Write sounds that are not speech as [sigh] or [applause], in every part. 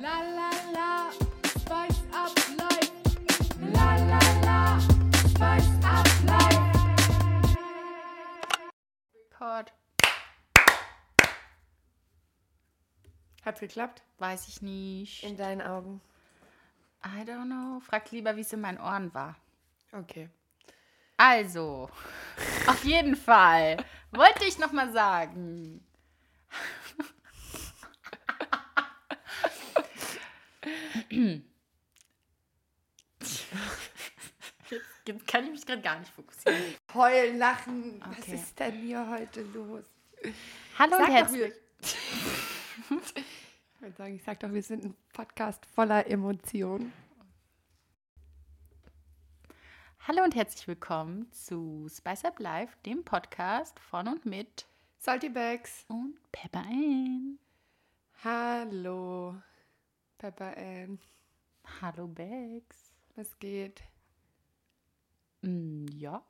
La la la, spice up life. La la la, spice up life. Record. Hat's geklappt? Weiß ich nicht. In deinen Augen. I don't know. Frag lieber, wie es in meinen Ohren war. Okay. Also, [laughs] auf jeden Fall wollte ich noch mal sagen. Jetzt, kann ich mich gerade gar nicht fokussieren. Heulen, lachen. Was Okay. ist denn hier heute los? Hallo und Sag doch, herzlich. [laughs] ich würde sagen, ich sag doch, wir sind ein Podcast voller Emotionen. Hallo und herzlich willkommen zu Spice Up Live, dem Podcast von und mit Salty Bags. und Pepper Ann. Hallo. Pepper Ann. Hallo Bex. Was geht? Mm, ja.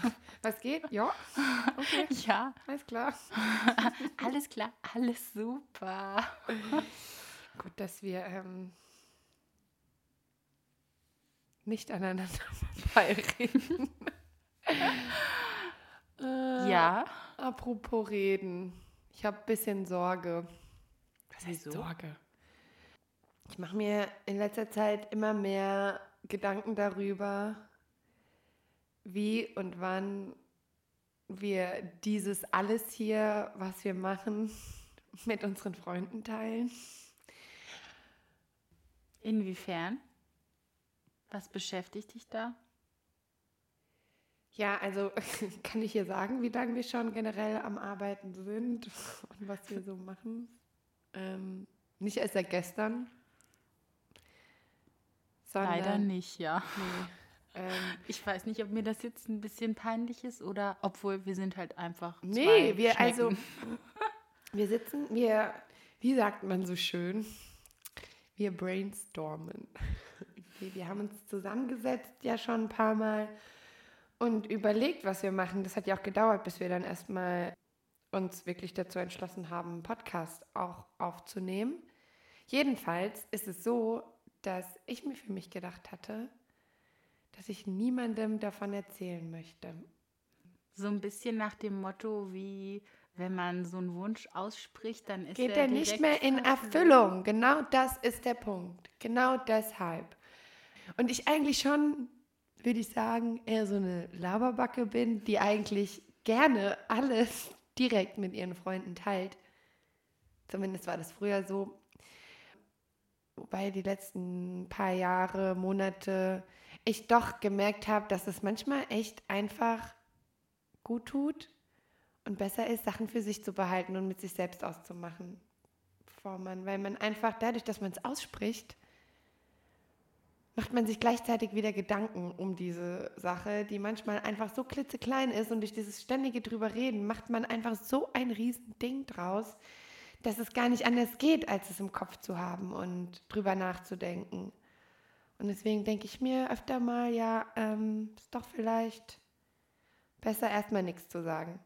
[laughs] Was geht? Ja. Okay. [laughs] Ja, Alles klar. [laughs] alles klar, alles super. Gut, dass wir ähm, nicht aneinander vorbeireden. äh, Ja. Apropos reden. Ich habe ein bisschen Sorge. Was heißt? Sorge? Ich mache mir in letzter Zeit immer mehr Gedanken darüber, wie und wann wir dieses alles hier, was wir machen, [laughs] mit unseren Freunden teilen. Inwiefern? Was beschäftigt dich da? Ja, also [laughs] kann ich hier sagen, wie lange wir schon generell am Arbeiten sind [laughs] und was wir so machen? Ähm, nicht erst seit gestern. Sondern, Leider nicht, ja. Nee, ähm, Ich weiß nicht, ob mir das jetzt ein bisschen peinlich ist oder obwohl wir sind halt einfach. nee zwei wir Schnecken. also [laughs] wir sitzen, wir, wie sagt man so schön, wir brainstormen. Wir, wir haben uns zusammengesetzt ja schon ein paar Mal und überlegt, was wir machen. Das hat ja auch gedauert, bis wir dann erstmal uns wirklich dazu entschlossen haben, einen Podcast auch aufzunehmen. Jedenfalls ist es so, dass ich mir für mich gedacht hatte, dass ich niemandem davon erzählen möchte. So ein bisschen nach dem Motto, wie wenn man so einen Wunsch ausspricht, dann ist Geht er er nicht mehr in. Erfüllung. Genau das ist der Punkt. Genau deshalb. Und ich eigentlich schon, würde ich sagen, eher so eine Laberbacke bin, die eigentlich gerne alles [laughs] direkt mit ihren Freunden teilt. Zumindest war das früher so. Wobei die letzten paar Jahre, Monate ich doch gemerkt habe, dass es manchmal echt einfach gut tut und besser ist, Sachen für sich zu behalten und mit sich selbst auszumachen. Man, weil man einfach dadurch, dass man es ausspricht, macht man sich gleichzeitig wieder Gedanken um diese Sache, die manchmal einfach so klitzeklein ist und durch dieses ständige drüber reden macht man einfach so ein riesen Ding draus, dass es gar nicht anders geht, als es im Kopf zu haben und drüber nachzudenken. Und deswegen denke ich mir öfter mal, ja, ähm, ist doch vielleicht besser erstmal nichts zu sagen.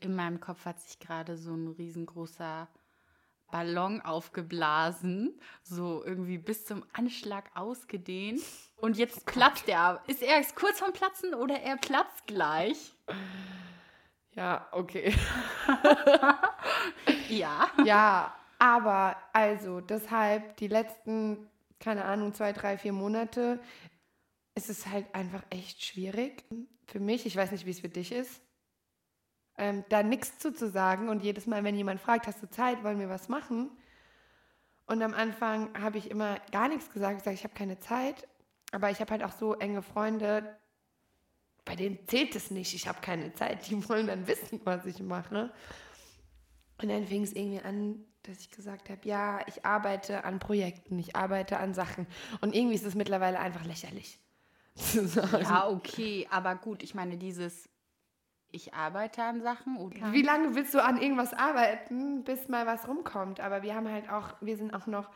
In meinem Kopf hat sich gerade so ein riesengroßer Ballon aufgeblasen, so irgendwie bis zum Anschlag ausgedehnt. Und jetzt platzt er. Ist er kurz vorm Platzen oder er platzt gleich? Ja, okay. [laughs] Ja. [laughs] Ja, aber also deshalb die letzten, keine Ahnung, zwei, drei, vier Monate ist es halt einfach echt schwierig für mich. Ich weiß nicht, wie es für dich ist. Ähm, da nichts zuzusagen und jedes Mal, wenn jemand fragt, hast du Zeit, wollen wir was machen? Und am Anfang habe ich immer gar nichts gesagt, gesagt, ich habe keine Zeit. Aber ich habe halt auch so enge Freunde, bei denen zählt es nicht, ich habe keine Zeit. Die wollen dann wissen, was ich mache. Und dann fing es irgendwie an, dass ich gesagt habe, ja, ich arbeite an Projekten, ich arbeite an Sachen. Und irgendwie ist es mittlerweile einfach lächerlich. [laughs] sagen. Ja, okay, aber gut, ich meine, dieses ich arbeite an Sachen oder Wie lange willst du an irgendwas arbeiten, bis mal was rumkommt? Aber wir haben halt auch, wir sind auch noch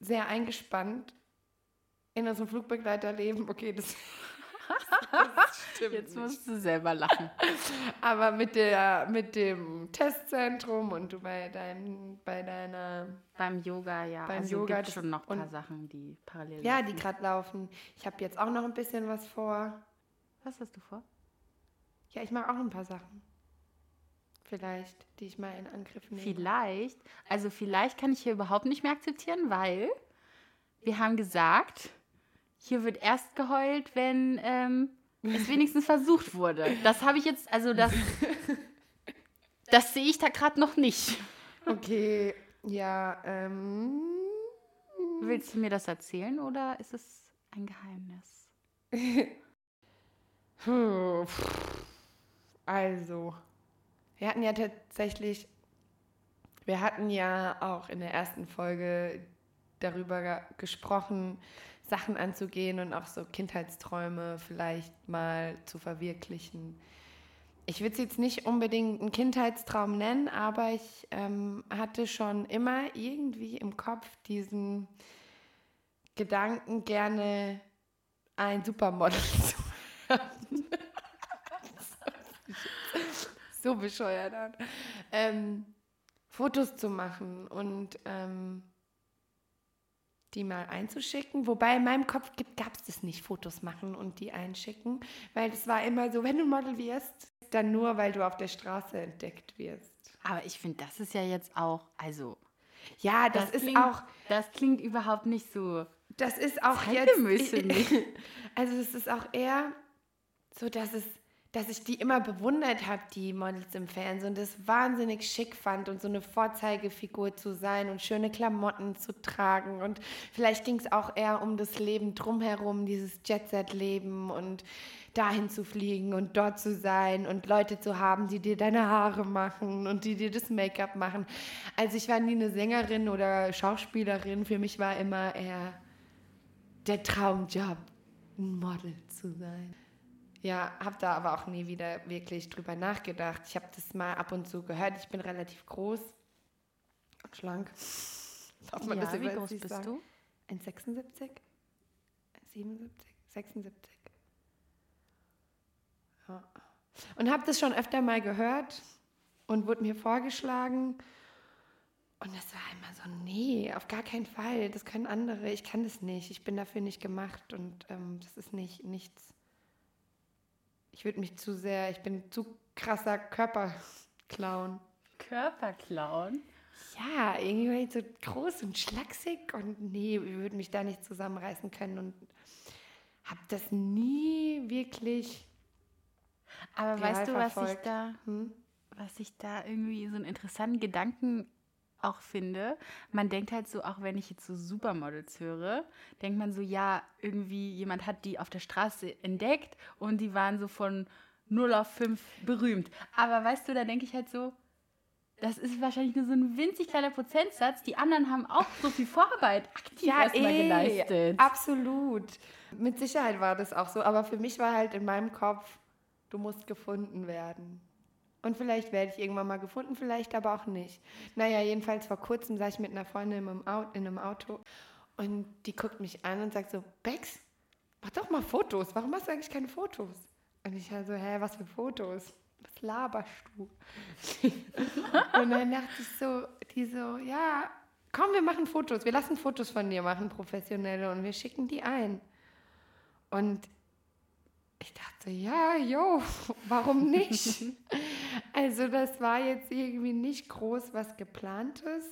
sehr eingespannt in unserem Flugbegleiterleben. Okay, das stimmt Jetzt musst du selber lachen. Aber mit, der, mit dem Testzentrum und du bei, deinem, bei deiner, Beim Yoga, ja. Beim also Yoga, gibt schon noch ein paar Sachen, die parallel ja, laufen. die gerade laufen. Ich habe jetzt auch noch ein bisschen was vor. Was hast du vor? Ja, ich mache auch ein paar Sachen. Vielleicht, die ich mal in Angriff nehme. Vielleicht, also vielleicht kann ich hier überhaupt nicht mehr akzeptieren, weil wir haben gesagt, hier wird erst geheult, wenn ähm, es wenigstens versucht wurde. Das habe ich jetzt, also das, [laughs] das sehe ich da gerade noch nicht. Okay, ja, ähm. Willst du mir das erzählen oder ist es ein Geheimnis? [laughs] Also, wir hatten ja tatsächlich, wir hatten ja auch in der ersten Folge darüber ge- gesprochen, Sachen anzugehen und auch so Kindheitsträume vielleicht mal zu verwirklichen. Ich würde es jetzt nicht unbedingt einen Kindheitstraum nennen, aber ich ähm, hatte schon immer irgendwie im Kopf diesen Gedanken, gerne ein Supermodel [laughs] zu so bescheuert. Ähm, Fotos zu machen und ähm, die mal einzuschicken. Wobei in meinem Kopf gab es das nicht, Fotos machen und die einschicken. Weil es war immer so, wenn du Model wirst, dann nur, weil du auf der Straße entdeckt wirst. Aber ich finde, das ist ja jetzt auch, also, Ja, das, das, ist klingt, auch, das klingt überhaupt nicht so. das ist auch jetzt. [laughs] Also es ist auch eher so, dass es, dass ich die immer bewundert habe, die Models im Fernsehen und das wahnsinnig schick fand und so eine Vorzeigefigur zu sein und schöne Klamotten zu tragen und vielleicht ging es auch eher um das Leben drumherum, dieses Jet-Set-Leben und dahin zu fliegen und dort zu sein und Leute zu haben, die dir deine Haare machen und die dir das Make-up machen. Also ich war nie eine Sängerin oder Schauspielerin, für mich war immer eher der Traumjob, ein Model zu sein. Ja, habe da aber auch nie wieder wirklich drüber nachgedacht. Ich habe das mal ab und zu gehört. Ich bin relativ groß und schlank. Darf man das ja, wie über groß bist sagen? du? 1,76? 77? 76? Ja. Und habe das schon öfter mal gehört und wurde mir vorgeschlagen. Und das war immer so, nee, auf gar keinen Fall. Das können andere. Ich kann das nicht. Ich bin dafür nicht gemacht und ähm, das ist nicht nichts. Ich würde mich zu sehr, ich bin zu krasser Körperclown. Körperclown. Ja, irgendwie so groß und schlaksig und nee, ich würde mich da nicht zusammenreißen können und habe das nie wirklich. Aber weißt du, was ich da, Hm? was ich da irgendwie so einen interessanten Gedanken auch finde? Man denkt halt so, auch wenn ich jetzt so Supermodels höre, denkt man so, ja, irgendwie jemand hat die auf der Straße entdeckt und die waren so von 0 auf 5 berühmt. Aber weißt du, da denke ich halt so, das ist wahrscheinlich nur so ein winzig kleiner Prozentsatz. Die anderen haben auch so viel Vorarbeit aktiv erstmal eh, geleistet. Absolut. Mit Sicherheit war das auch so, aber für mich war halt in meinem Kopf, du musst gefunden werden. Und vielleicht werde ich irgendwann mal gefunden, vielleicht aber auch nicht. Naja, jedenfalls vor kurzem saß ich mit einer Freundin in einem Auto und die guckt mich an und sagt so, Bex, mach doch mal Fotos. Warum machst du eigentlich keine Fotos? Und ich so, hä, was für Fotos? Was laberst du? [laughs] und dann dachte ich so, die so, ja, komm, wir machen Fotos. Wir lassen Fotos von dir machen, professionelle, und wir schicken die ein. Und ich dachte, ja, jo, warum nicht? [laughs] also das war jetzt irgendwie nicht groß was geplantes.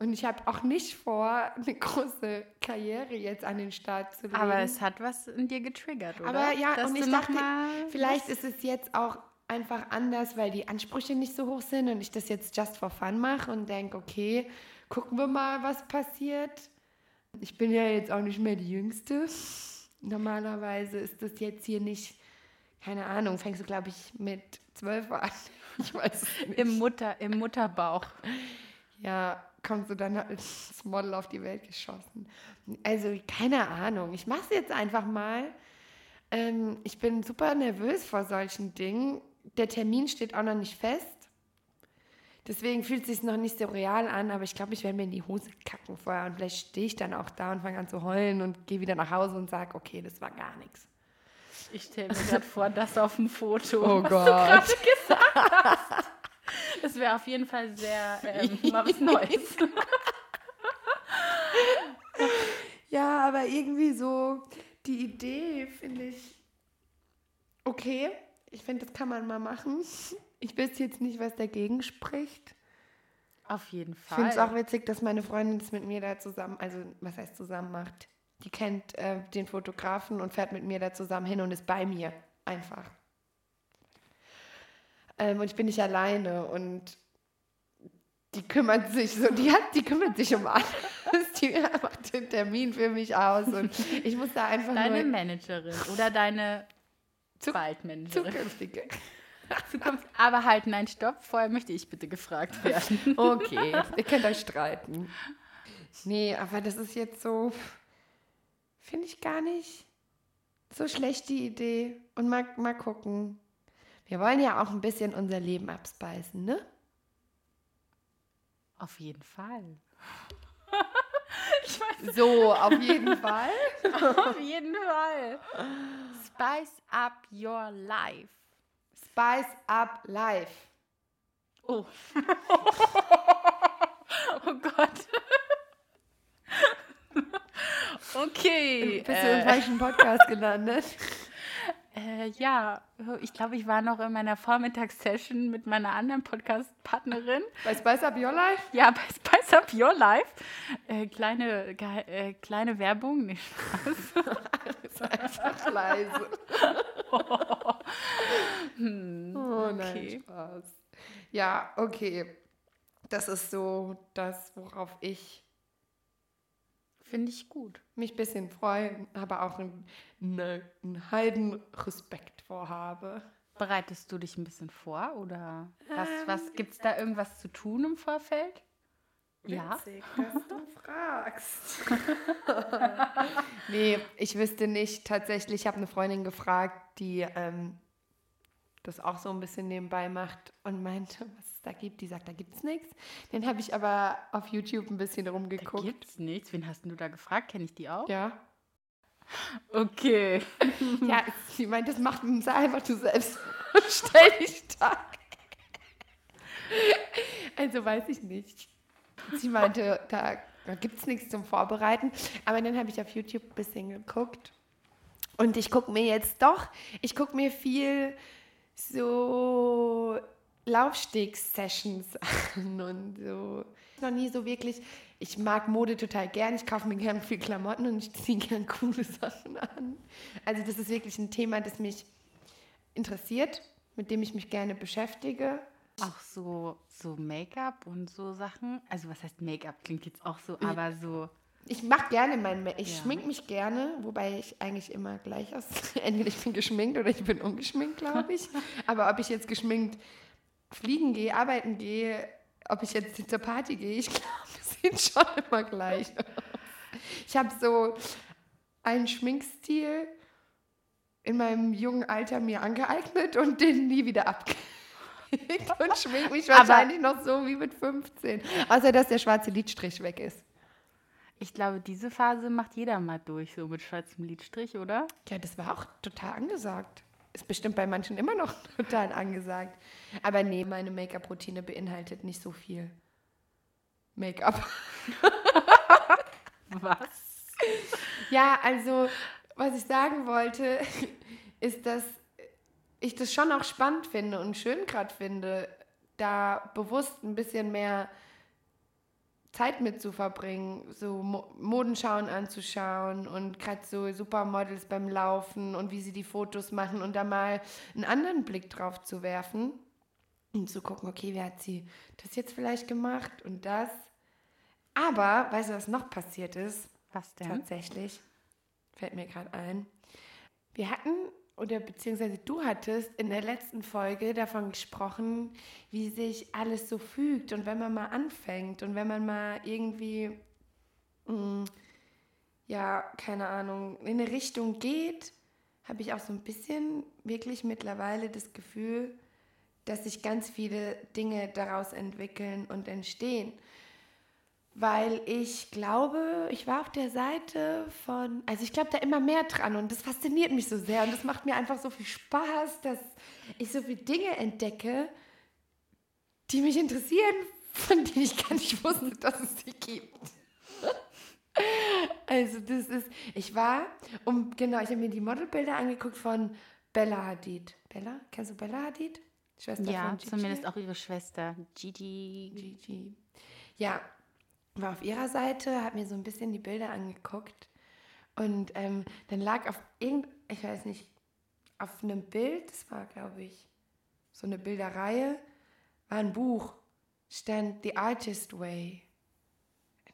Und ich habe auch nicht vor, eine große Karriere jetzt an den Start zu legen. Aber es hat was in dir getriggert, oder? Aber ja, Dass und ich dachte, mal vielleicht ist es jetzt auch einfach anders, weil die Ansprüche nicht so hoch sind und ich das jetzt just for fun mache und denke, okay, gucken wir mal, was passiert. Ich bin ja jetzt auch nicht mehr die Jüngste. Normalerweise ist das jetzt hier nicht, keine Ahnung, fängst du, glaube ich, mit zwölf an. [laughs] Ich weiß nicht. im, Mutter, im Mutterbauch. Ja, kommst du dann als Model auf die Welt geschossen. Also, keine Ahnung. Ich mache es jetzt einfach mal. Ähm, ich bin super nervös vor solchen Dingen. Der Termin steht auch noch nicht fest. Deswegen fühlt es sich noch nicht so real an, aber ich glaube, ich werde mir in die Hose kacken vorher. Und vielleicht stehe ich dann auch da und fange an zu heulen und gehe wieder nach Hause und sage, okay, das war gar nichts. Ich stelle mir gerade vor, das auf dem Foto. Oh was Gott. Du gerade gesagt hast. Das wäre auf jeden Fall sehr ähm, [laughs] mal was Neues. Ja, aber irgendwie so die Idee finde ich okay. Ich finde, das kann man mal machen. Ich weiß jetzt nicht, was dagegen spricht. Auf jeden Ich Fall. finde es auch witzig, dass meine Freundin das mit mir da zusammen, also was heißt zusammen macht. Die kennt äh, den Fotografen und fährt mit mir da zusammen hin und ist bei mir. Einfach. Ähm, und ich bin nicht alleine und die kümmert sich so, die hat, die kümmert sich um alles. Die macht den Termin für mich aus und ich muss da einfach deine nur Managerin oder deine Zu- Waldmanagerin. zukünftige. Zukunft. Aber halt, nein, stopp. Vorher möchte ich bitte gefragt werden. Okay, ihr könnt euch streiten. Nee, aber das ist jetzt so, finde ich gar nicht so schlecht die Idee. Und mal, mal gucken. Wir wollen ja auch ein bisschen unser Leben abspeisen, ne? Auf jeden Fall. [laughs] ich weiß, So, auf jeden Fall. [laughs] auf jeden Fall. Spice up your life. Spice up life. Oh. [laughs] oh Gott. Okay. Bist du im Äh, falschen Podcast gelandet? [laughs] äh, ja, ich glaube, ich war noch in meiner Vormittagssession mit meiner anderen Podcast-Partnerin. Bei Spice up your life? Ja, bei Spice Up Your Life. Äh, kleine, äh, kleine Werbung. Nee, Spaß. Ist einfach leise. [laughs] Hm, Oh nein, okay. Spaß. Ja, okay. Das ist so das, worauf ich Finde ich gut. mich ein bisschen freue, aber auch einen, ne, einen halben Respekt vorhabe. Bereitest du dich ein bisschen vor oder was, Ähm. was gibt es da irgendwas zu tun im Vorfeld? Ja. Witzig, dass du [laughs] fragst. nee, ich wüsste nicht. Tatsächlich, ich habe eine Freundin gefragt, die ähm, das auch so ein bisschen nebenbei macht und meinte, [laughs] was es da gibt. Die sagt, da gibt es nichts. Dann habe ich aber auf YouTube ein bisschen Da rumgeguckt. gibt's nichts. Wen hast denn du da gefragt? Kenne ich die auch? Ja. Okay. [laughs] Ja, sie meint, das macht sei einfach du selbst. und [laughs] Stell dich da. Also weiß ich nicht. Sie meinte, da, da gibt es nichts zum Vorbereiten. Aber dann habe ich auf YouTube ein bisschen geguckt. Und ich gucke mir jetzt doch, ich gucke mir viel so Laufsteg-Sessions an und so. Noch nie so wirklich. Ich mag Mode total gern. Ich kaufe mir gern viel Klamotten und ich ziehe gern coole Sachen an. Also das ist wirklich ein Thema, das mich interessiert, mit dem ich mich gerne beschäftige. Auch so, so Make-up und so Sachen. Also was heißt Make-up? Klingt jetzt auch so, aber so. Ich mache gerne mein, Ma- ich Ja. schmink mich gerne, wobei ich eigentlich immer gleich aus. [laughs] Entweder ich bin geschminkt oder ich bin ungeschminkt, glaube ich. Aber ob ich jetzt geschminkt fliegen gehe, arbeiten gehe, ob ich jetzt zur Party gehe, ich glaube, das sieht schon immer gleich aus. Ich habe so einen Schminkstil in meinem jungen Alter mir angeeignet und den nie wieder abgelegt und schmink mich Aber- wahrscheinlich noch so wie mit 15. Außer, dass der schwarze Lidstrich weg ist. Ich glaube, diese Phase macht jeder mal durch, so mit schwarzem Lidstrich, oder? Ja, das war auch total angesagt. Ist bestimmt bei manchen immer noch [laughs] total angesagt. Aber nee, meine Make-up-Routine beinhaltet nicht so viel Make-up. [laughs] Was? Ja, also, was ich sagen wollte, [laughs] ist, dass ich das schon auch spannend finde und schön gerade finde, da bewusst ein bisschen mehr Zeit mit zu verbringen, so Mo Modenschauen anzuschauen und gerade so Supermodels beim Laufen und wie sie die Fotos machen und da mal einen anderen Blick drauf zu werfen und zu gucken, okay, wie hat sie das jetzt vielleicht gemacht und das. Aber, weißt du, was noch passiert ist? Was denn? Tatsächlich. Fällt mir gerade ein. Wir hatten, oder beziehungsweise du hattest in der letzten Folge davon gesprochen, wie sich alles so fügt und wenn man mal anfängt und wenn man mal irgendwie, mh, ja, keine Ahnung, in eine Richtung geht, habe ich auch so ein bisschen wirklich mittlerweile das Gefühl, dass sich ganz viele Dinge daraus entwickeln und entstehen. Weil ich glaube, ich war auf der Seite von, also ich glaube da immer mehr dran und das fasziniert mich so sehr und das macht mir einfach so viel Spaß, dass ich so viele Dinge entdecke, die mich interessieren, von denen ich gar nicht wusste, dass es sie gibt. [laughs] Also das ist, ich war, um, genau, ich habe mir die Modelbilder angeguckt von Bella Hadid. Bella? Kennst du Bella Hadid? Schwester Ja, von Gigi? zumindest auch ihre Schwester, Gigi. Gigi. Ja, war auf ihrer Seite, habe mir so ein bisschen die Bilder angeguckt und ähm, dann lag auf irgend, ich weiß nicht, auf einem Bild, das war glaube ich so eine Bilderreihe, war ein Buch, stand The Artist Way.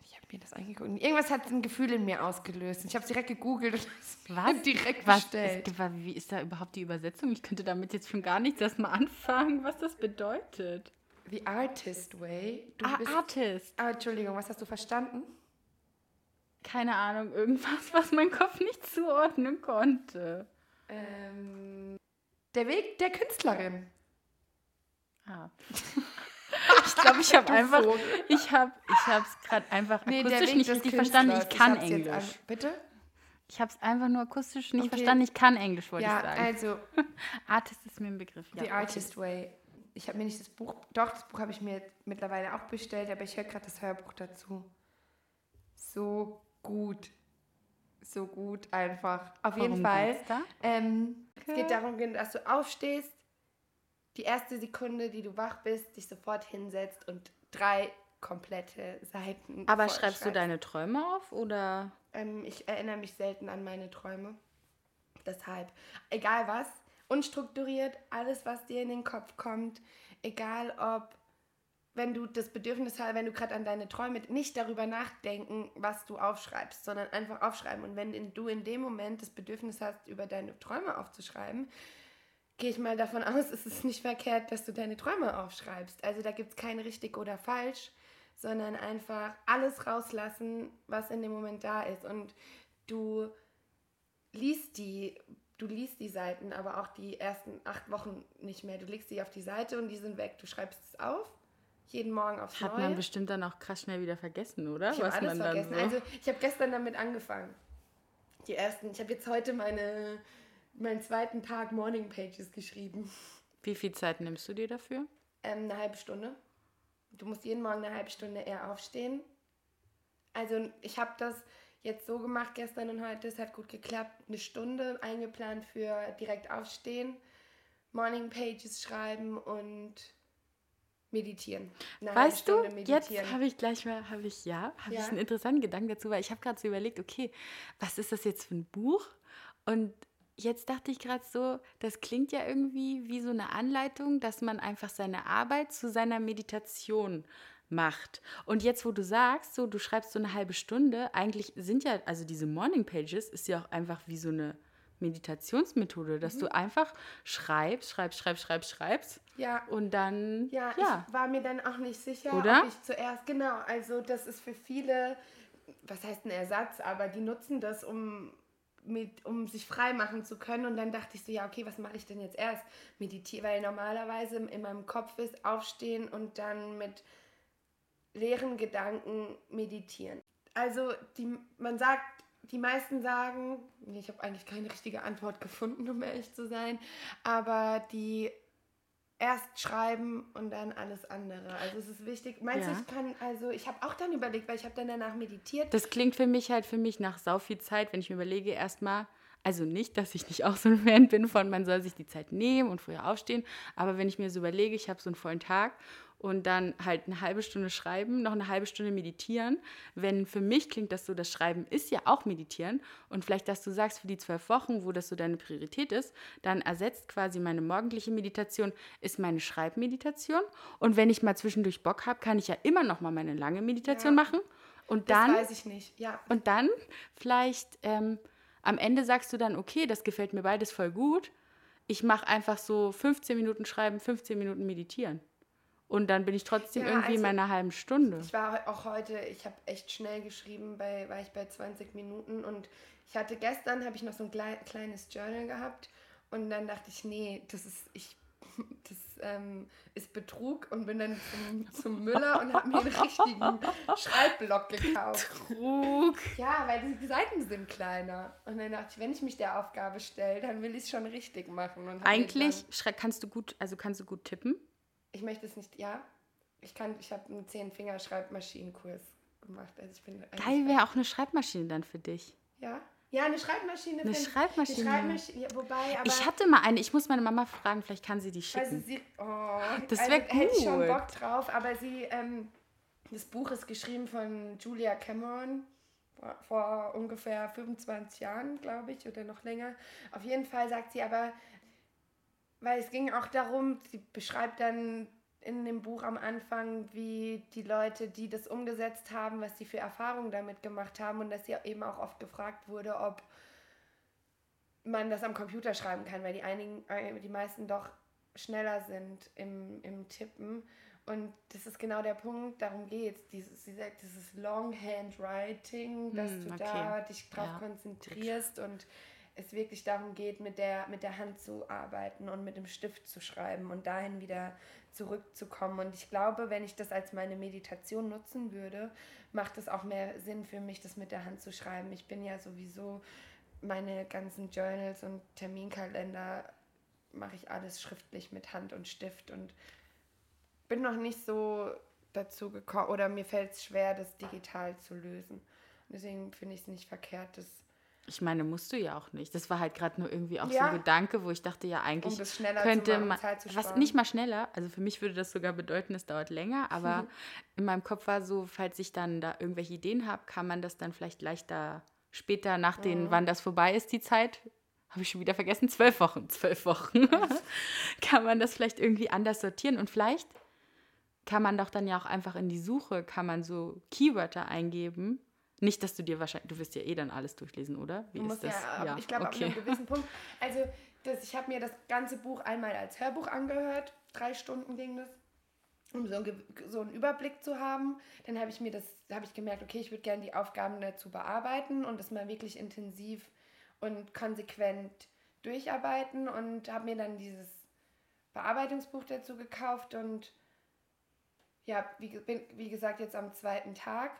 Ich habe mir das angeguckt und irgendwas hat ein Gefühl in mir ausgelöst. Ich habe es direkt gegoogelt und [laughs] es Was? direkt Was bestellt. ist, wie ist da überhaupt die Übersetzung? Ich könnte damit jetzt schon gar nichts erstmal [laughs] anfangen, was das bedeutet. The Artist Way. Du ah, bist, Artist. ah, Entschuldigung, was hast du verstanden? Keine Ahnung, irgendwas, was mein Kopf nicht zuordnen konnte. Ähm, der Weg der Künstlerin. Ah. [laughs] Ich glaube, ich habe einfach, ich habe, ich habe es gerade einfach Nee, akustisch nicht richtig verstanden. Ich kann jetzt Englisch. an- Bitte? Ich habe es einfach nur akustisch nicht Okay. verstanden. Ich kann Englisch, wollte Ja, ich sagen. also [laughs] Artist ist mir ein Begriff. Ja, The Artist Way. Ich habe mir nicht das Buch, doch, das Buch habe ich mir mittlerweile auch bestellt, aber ich höre gerade das Hörbuch dazu. So gut. So gut einfach. Auf jeden Worum Fall. Ähm, Es Okay. geht darum, dass du aufstehst, die erste Sekunde, die du wach bist, dich sofort hinsetzt und drei komplette Seiten. Aber schreibst du deine Träume auf oder? Ähm, ich erinnere mich selten an meine Träume. Deshalb, egal was, unstrukturiert, alles, was dir in den Kopf kommt, egal ob, wenn du das Bedürfnis hast, wenn du gerade an deine Träume, nicht darüber nachdenken, was du aufschreibst, sondern einfach aufschreiben. Und wenn du in dem Moment das Bedürfnis hast, über deine Träume aufzuschreiben, gehe ich mal davon aus, [laughs] es ist nicht verkehrt, dass du deine Träume aufschreibst. Also da gibt es kein richtig oder falsch, sondern einfach alles rauslassen, was in dem Moment da ist. Und du liest die, du liest die Seiten, aber auch die ersten acht Wochen nicht mehr. Du legst sie auf die Seite und die sind weg. Du schreibst es auf, jeden Morgen aufs Hat Neue. man bestimmt dann auch krass schnell wieder vergessen, oder? Ich habe alles vergessen. so. Also ich habe gestern damit angefangen. Die ersten, ich habe jetzt heute meine, meinen zweiten Tag Morning Pages geschrieben. Wie viel Zeit nimmst du dir dafür? Ähm, eine halbe Stunde. Du musst jeden Morgen eine halbe Stunde eher aufstehen. Also ich habe das jetzt so gemacht gestern und heute, es hat gut geklappt. Eine Stunde eingeplant für direkt aufstehen, Morning Pages schreiben und meditieren. Eine Weißt du, Stunde jetzt meditieren. habe ich gleich mal, habe ich, ja, habe Ja. ich einen interessanten Gedanken dazu, weil ich habe gerade so überlegt, okay, was ist das jetzt für ein Buch? Und jetzt dachte ich gerade so, das klingt ja irgendwie wie so eine Anleitung, dass man einfach seine Arbeit zu seiner Meditation macht. Und jetzt, wo du sagst, so du schreibst so eine halbe Stunde, eigentlich sind ja, also diese Morning Pages ist ja auch einfach wie so eine Meditationsmethode, dass Mhm. du einfach schreibst, schreibst, schreibst, schreibst, schreibst ja, und dann Ja, ja. ich war mir dann auch nicht sicher, Oder? ob ich zuerst, genau, also das ist für viele, was heißt ein Ersatz, aber die nutzen das, um, mit, um sich frei machen zu können. Und dann dachte ich so, ja, okay, was mache ich denn jetzt erst? Meditieren, weil normalerweise in meinem Kopf ist aufstehen und dann mit leeren Gedanken meditieren. Also die, man sagt, die meisten sagen, ich habe eigentlich keine richtige Antwort gefunden, um ehrlich zu sein, aber die erst schreiben und dann alles andere. Also es ist wichtig. Meinst Ja. du, ich kann, also ich habe auch dann überlegt, weil ich habe dann danach meditiert. Das klingt für mich halt für mich nach sau viel Zeit, wenn ich mir überlege, erstmal, also nicht, dass ich nicht auch so ein Fan bin von, man soll sich die Zeit nehmen und früher aufstehen, aber wenn ich mir so überlege, ich habe so einen vollen Tag und dann halt eine halbe Stunde schreiben, noch eine halbe Stunde meditieren, wenn für mich klingt das so, das Schreiben ist ja auch meditieren. Und vielleicht, dass du sagst, für die zwölf Wochen, wo das so deine Priorität ist, dann ersetzt quasi meine morgendliche Meditation, ist meine Schreibmeditation. Und wenn ich mal zwischendurch Bock habe, kann ich ja immer noch mal meine lange Meditation Ja. machen. Und das dann weiß ich nicht. Ja, und dann vielleicht ähm, am Ende sagst du dann, okay, das gefällt mir beides voll gut. Ich mache einfach so 15 Minuten schreiben, 15 Minuten meditieren. Und dann bin ich trotzdem Ja, irgendwie in also- meiner halben Stunde. ich war auch heute, ich habe echt schnell geschrieben, bei, war ich bei 20 Minuten und ich hatte gestern, habe ich noch so ein klei- kleines Journal gehabt und dann dachte ich, nee, das ist, ich das ähm, ist Betrug und bin dann zum, zum Müller und habe mir einen richtigen Schreibblock gekauft. Trug. Ja, weil die Seiten sind kleiner. Und dann dachte ich, wenn ich mich der Aufgabe stelle, dann will ich es schon richtig machen. Eigentlich Dann, kannst du gut, also kannst du gut tippen. ich möchte es nicht, ja. Ich kann, ich habe einen Zehn-Finger-Schreibmaschinenkurs gemacht. Also ich bin Geil wäre auch eine Schreibmaschine dann für dich. Ja. Ja, eine Schreibmaschine. Eine Schreibmaschine. Eine Schreibmaschine, ja, wobei. Ich hatte mal eine, ich muss meine Mama fragen, vielleicht kann sie die Also schicken. sie, oh, Das also wär hätte ich schon. Bock drauf, aber sie, ähm, das Buch ist geschrieben von Julia Cameron vor, vor ungefähr 25 Jahren, glaube ich, oder noch länger. Auf jeden Fall sagt sie aber, weil es ging auch darum, sie beschreibt dann in dem Buch am Anfang, wie die Leute, die das umgesetzt haben, was sie für Erfahrungen damit gemacht haben und dass sie eben auch oft gefragt wurde, ob man das am Computer schreiben kann, weil die einigen, äh, die meisten doch schneller sind im, im Tippen. Und das ist genau der Punkt, darum geht es. Sie sagt, dieses Longhand-Writing, dass Hm, du okay. da dich drauf Ja, konzentrierst und es wirklich darum geht, mit der, mit der Hand zu arbeiten und mit dem Stift zu schreiben und dahin wieder zurückzukommen. Und ich glaube, wenn ich das als meine Meditation nutzen würde, macht es auch mehr Sinn für mich, das mit der Hand zu schreiben. Ich bin ja sowieso meine ganzen Journals und Terminkalender mache ich alles schriftlich mit Hand und Stift und bin noch nicht so dazu gekommen oder mir fällt es schwer, das digital zu lösen. Deswegen finde ich es nicht verkehrt, das, Ich meine, musst du ja auch nicht. Das war halt gerade nur irgendwie auch so Ja. ein Gedanke, wo ich dachte, ja, eigentlich um könnte machen, man, was nicht mal schneller, also für mich würde das sogar bedeuten, es dauert länger, [laughs] aber in meinem Kopf war so, falls ich dann da irgendwelche Ideen habe, kann man das dann vielleicht leichter später nach Mhm. den, wann das vorbei ist, die Zeit, habe ich schon wieder vergessen, zwölf Wochen, zwölf Wochen, [laughs] kann man das vielleicht irgendwie anders sortieren und vielleicht kann man doch dann ja auch einfach in die Suche, kann man so Keywörter eingeben. Nicht, dass du dir wahrscheinlich, du wirst ja eh dann alles durchlesen, oder? Wie Du ist das? ja, ab- ich glaube, ab einem gewissen Punkt. Also, das, ich habe mir das ganze Buch einmal als Hörbuch angehört. Drei Stunden ging das, um so, einen Ge- so einen Überblick zu haben. Dann habe ich mir das, da habe ich gemerkt, okay, ich würde gerne die Aufgaben dazu bearbeiten und das mal wirklich intensiv und konsequent durcharbeiten und habe mir dann dieses Bearbeitungsbuch dazu gekauft und ja, wie, bin, wie gesagt, jetzt am zweiten Tag.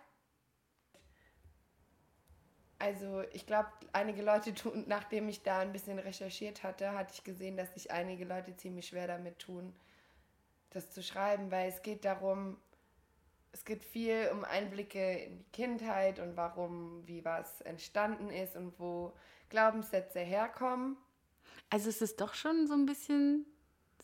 Also ich glaube, einige Leute tun, nachdem ich da ein bisschen recherchiert hatte, hatte ich gesehen, dass sich einige Leute ziemlich schwer damit tun, das zu schreiben, weil es geht darum, es geht viel um Einblicke in die Kindheit und warum, wie was entstanden ist und wo Glaubenssätze herkommen. Also es ist doch schon so ein bisschen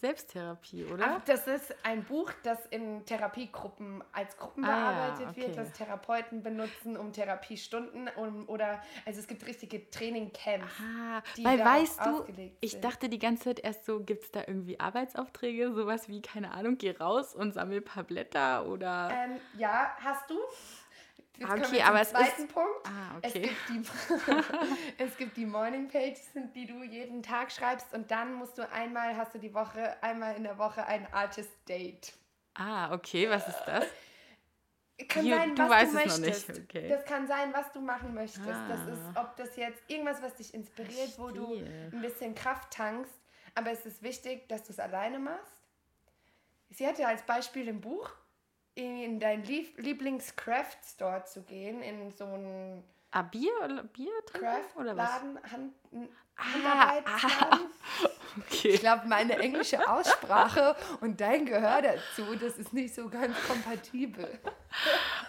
Selbsttherapie, oder? Ach, das ist ein Buch, das in Therapiegruppen als Gruppen Ah, ja, bearbeitet wird, okay. das Therapeuten benutzen, um Therapiestunden um, oder also es gibt richtige Trainingcamps. Ah, die weil weißt du, ich sind. dachte die ganze Zeit erst so, gibt es da irgendwie Arbeitsaufträge, sowas wie, keine Ahnung, geh raus und sammel ein paar Blätter oder... Ähm, ja, hast du? Jetzt Ah, okay, wir aber es ist- zweiten Punkt. ah, Es okay. gibt die, [laughs] [laughs] es gibt die Morning Pages, die du jeden Tag schreibst und dann musst du einmal, hast du die Woche, einmal in der Woche ein Artist Date. Ah, okay, was ist das? Kann Hier, sein, du was weißt du es noch möchtest. nicht, okay. Das kann sein, was du machen möchtest. Das Ah. ist, ob das jetzt irgendwas, was dich inspiriert, wo du ein bisschen Kraft tankst. Aber es ist wichtig, dass du es alleine machst. Sie hatte als Beispiel im Buch, in deinen Lieb Lieblings-Craft-Store zu gehen, in so einen Ah, Bier oder Bier trinken oder was? Craft-Laden, Hand, Ah, Handarbeitsladen. [laughs] Okay. Ich glaube, meine englische Aussprache und dein Gehör dazu, das ist nicht so ganz kompatibel.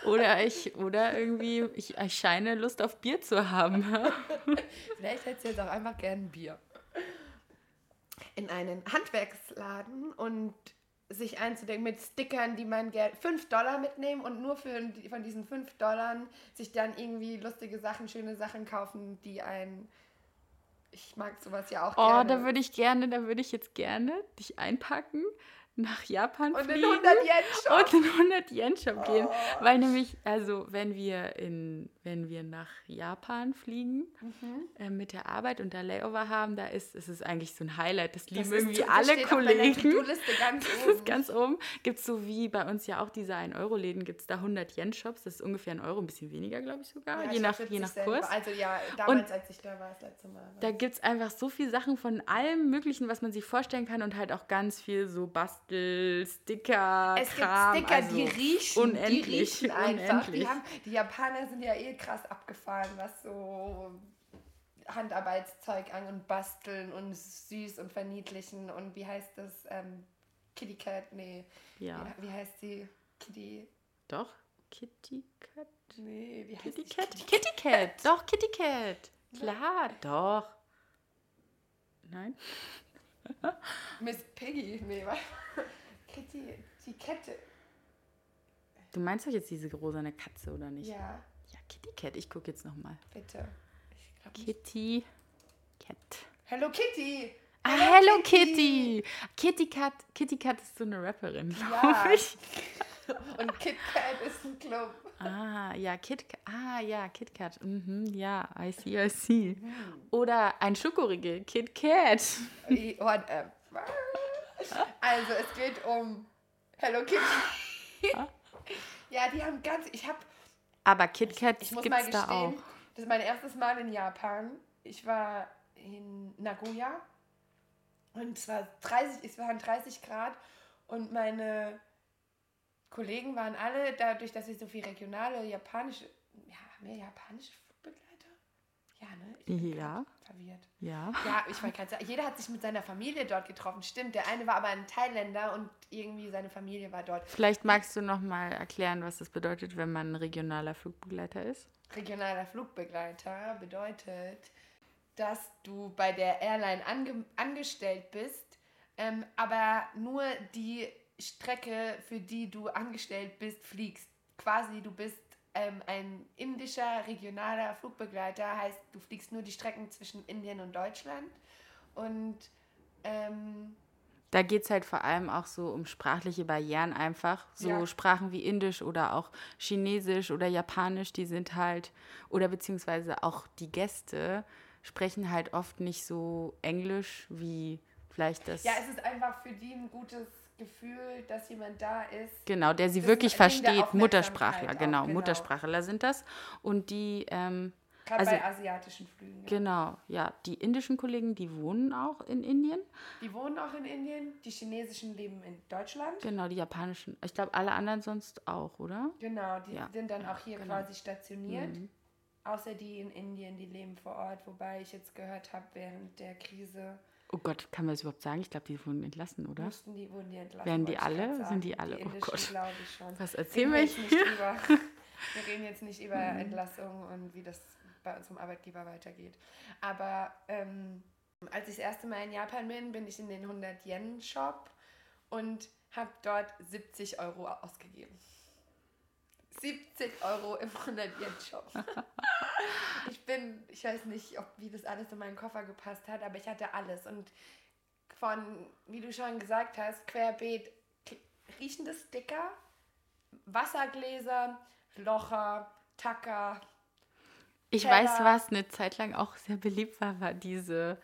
Oder ich, oder irgendwie, ich, ich scheine Lust auf Bier zu haben. [laughs] Vielleicht hättest du jetzt auch einfach gern ein Bier. In einen Handwerksladen und sich einzudenken mit Stickern, die man gerne 5 Dollar mitnehmen und nur für von diesen 5 Dollar sich dann irgendwie lustige Sachen, schöne Sachen kaufen, die ein. Ich mag sowas ja auch Oh, gerne. da würde ich gerne, da würde ich jetzt gerne dich einpacken, nach Japan Und in fliegen 100 Yen Shop. und in 100 Yen Shop gehen, Oh. weil nämlich also wenn wir in wenn wir nach Japan fliegen Mhm. äh, mit der Arbeit und da Layover haben, da ist es ist eigentlich so ein Highlight. Das lieben Das irgendwie alle Kollegen. Ganz [laughs] Das oben. ist ganz oben. Gibt es so wie bei uns ja auch diese 1-Euro-Läden, gibt es da 100 Yen-Shops. Das ist ungefähr ein Euro, ein bisschen weniger, glaube ich sogar, Ja, je, nach, je nach 70 Kurs. Also ja, damals, als ich da war, das letzte Mal. Da gibt es einfach so viele Sachen von allem Möglichen, was man sich vorstellen kann und halt auch ganz viel so Bastel, Sticker, Es gibt Kram, Sticker, also die riechen, unendlich, die riechen einfach. unendlich. Die, haben, die Japaner sind ja eh krass abgefahren, was so Handarbeitszeug an und basteln und süß und verniedlichen und wie heißt das? Ähm, Kitty Cat? Nee. Ja, Wie, wie heißt sie? Kitty. doch. Kitty Cat? Nee, wie heißt Kitty die? Cat? Kitty Cat, doch, Kitty Cat. Klar, doch. Nein? Miss Piggy. Nee, was? Kitty, die Kette. Du meinst doch jetzt diese rosane Katze, oder nicht? Ja, Ja, Kitty Cat, ich gucke jetzt nochmal. bitte. Kitty Cat. Hello Kitty! Ah, Hello Kitty! Kitty Cat, Kitty Cat ist so eine Rapperin, glaube Ja. ich. [laughs] Und Kit Kat ist ein Club. Ah, ja, Kit Ah, ja, Kit Kat. Mhm, ja, I see, I see. Oder ein Schokoriegel, Kit Kat. Whatever. Also, es geht um Hello Kitty. [laughs] ja, die haben ganz. Ich habe. Aber Kit Kat Ich muss gibt mal es da auch. das ist mein erstes Mal in Japan. Ich war in Nagoya und es war 30, es waren 30 Grad und meine Kollegen waren alle, dadurch, dass ich so viel regionale japanische, ja, mehr japanische Flugbegleiter? Ja, ne? Ich bin Ja. verwirrt. Ja. Ja, ich sagen, jeder hat sich mit seiner Familie dort getroffen. Stimmt, der eine war aber ein Thailänder und irgendwie seine Familie war dort. Vielleicht magst du noch mal erklären, was das bedeutet, wenn man regionaler Flugbegleiter ist. Regionaler Flugbegleiter bedeutet, dass du bei der Airline ange angestellt bist, ähm, aber nur die Strecke, für die du angestellt bist, fliegst. Quasi, du bist ähm, ein indischer regionaler Flugbegleiter, heißt, du fliegst nur die Strecken zwischen Indien und Deutschland. Und ähm, Da geht es halt vor allem auch so um sprachliche Barrieren einfach. So Ja. Sprachen wie Indisch oder auch Chinesisch oder Japanisch, die sind halt, oder beziehungsweise auch die Gäste sprechen halt oft nicht so Englisch wie vielleicht das. ja, es ist einfach für die ein gutes Gefühl, dass jemand da ist. Genau, der sie wirklich versteht. Muttersprachler, auch, genau, genau. Muttersprachler sind das. Und die, ähm, Gerade Also- bei asiatischen Flügen. Ja. genau, ja, die indischen Kollegen, die wohnen auch in Indien. Die wohnen auch in Indien, die chinesischen leben in Deutschland. Genau, die japanischen. Ich glaube, alle anderen sonst auch, oder? Genau, die Ja, sind dann auch hier genau. quasi stationiert. Mhm. Außer die in Indien, die leben vor Ort, wobei ich jetzt gehört habe, während der Krise Oh Gott, kann man das überhaupt sagen? Ich glaube, die wurden entlassen, oder? mussten die, wurden die entlassen. Werden die alle? Sind die alle? Die Oh Gott. glaube ich schon. Was erzählen wir hier? nicht über, [laughs] wir reden jetzt nicht über Mhm. Entlassung und wie das bei unserem Arbeitgeber weitergeht. Aber ähm, als ich das erste Mal in Japan bin, bin ich in den 100-Yen-Shop und habe dort 70 Euro ausgegeben. 70 Euro im 100-Yen-Shop. ich bin, ich weiß nicht, ob, wie das alles in meinen Koffer gepasst hat, aber ich hatte alles. Und von, wie du schon gesagt hast, querbeet riechende Sticker, Wassergläser, Locher, Tacker. Ich Teller. weiß, was eine Zeit lang auch sehr beliebt war, war diese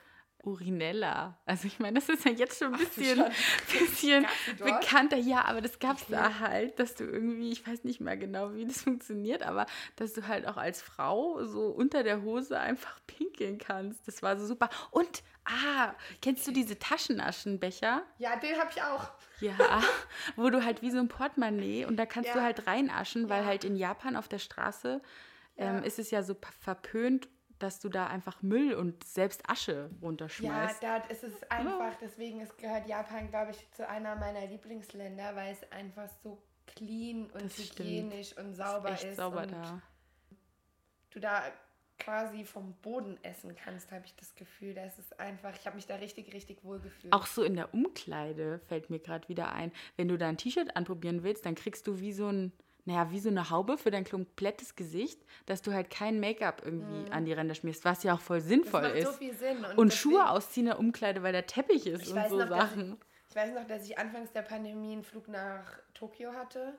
Urinella. Also ich meine, das ist ja jetzt schon ein bisschen, [laughs] bisschen die dort? bekannter. Ja, aber das gab es da halt, dass du irgendwie, ich weiß nicht mehr genau, wie das funktioniert, aber dass du halt auch als Frau so unter der Hose einfach pinkeln kannst. Das war so super. Und, ah, kennst du diese Taschenaschenbecher? Ja, den habe ich auch. Ja, wo du halt wie so ein Portemonnaie und da kannst du Ja. halt reinaschen, weil Ja. halt in Japan auf der Straße Ja. ähm, ist es ja so verpönt, dass du da einfach Müll und selbst Asche Ja, runterschmeißt. da ist es einfach, deswegen ist, gehört Japan, glaube ich, zu einer meiner Lieblingsländer, weil es einfach so clean und Das stimmt. hygienisch und ist sauber echt ist. sauber und da. du da quasi vom Boden essen kannst, habe ich das Gefühl. Das ist einfach, ich habe mich da richtig, richtig wohl gefühlt. Auch so in der Umkleide fällt mir gerade wieder ein. Wenn du da ein T-Shirt anprobieren willst, dann kriegst du wie so ein, naja, wie so eine Haube für dein komplettes Gesicht, dass du halt kein Make-up irgendwie an die Ränder schmierst, was ja auch voll Mhm. das sinnvoll macht ist. so viel Sinn. und deswegen- Schuhe ausziehen in der Umkleide, weil der Teppich ist Ich und weiß so noch, dass ich- Sachen. Ich weiß noch, dass ich anfangs der Pandemie einen Flug nach Tokio hatte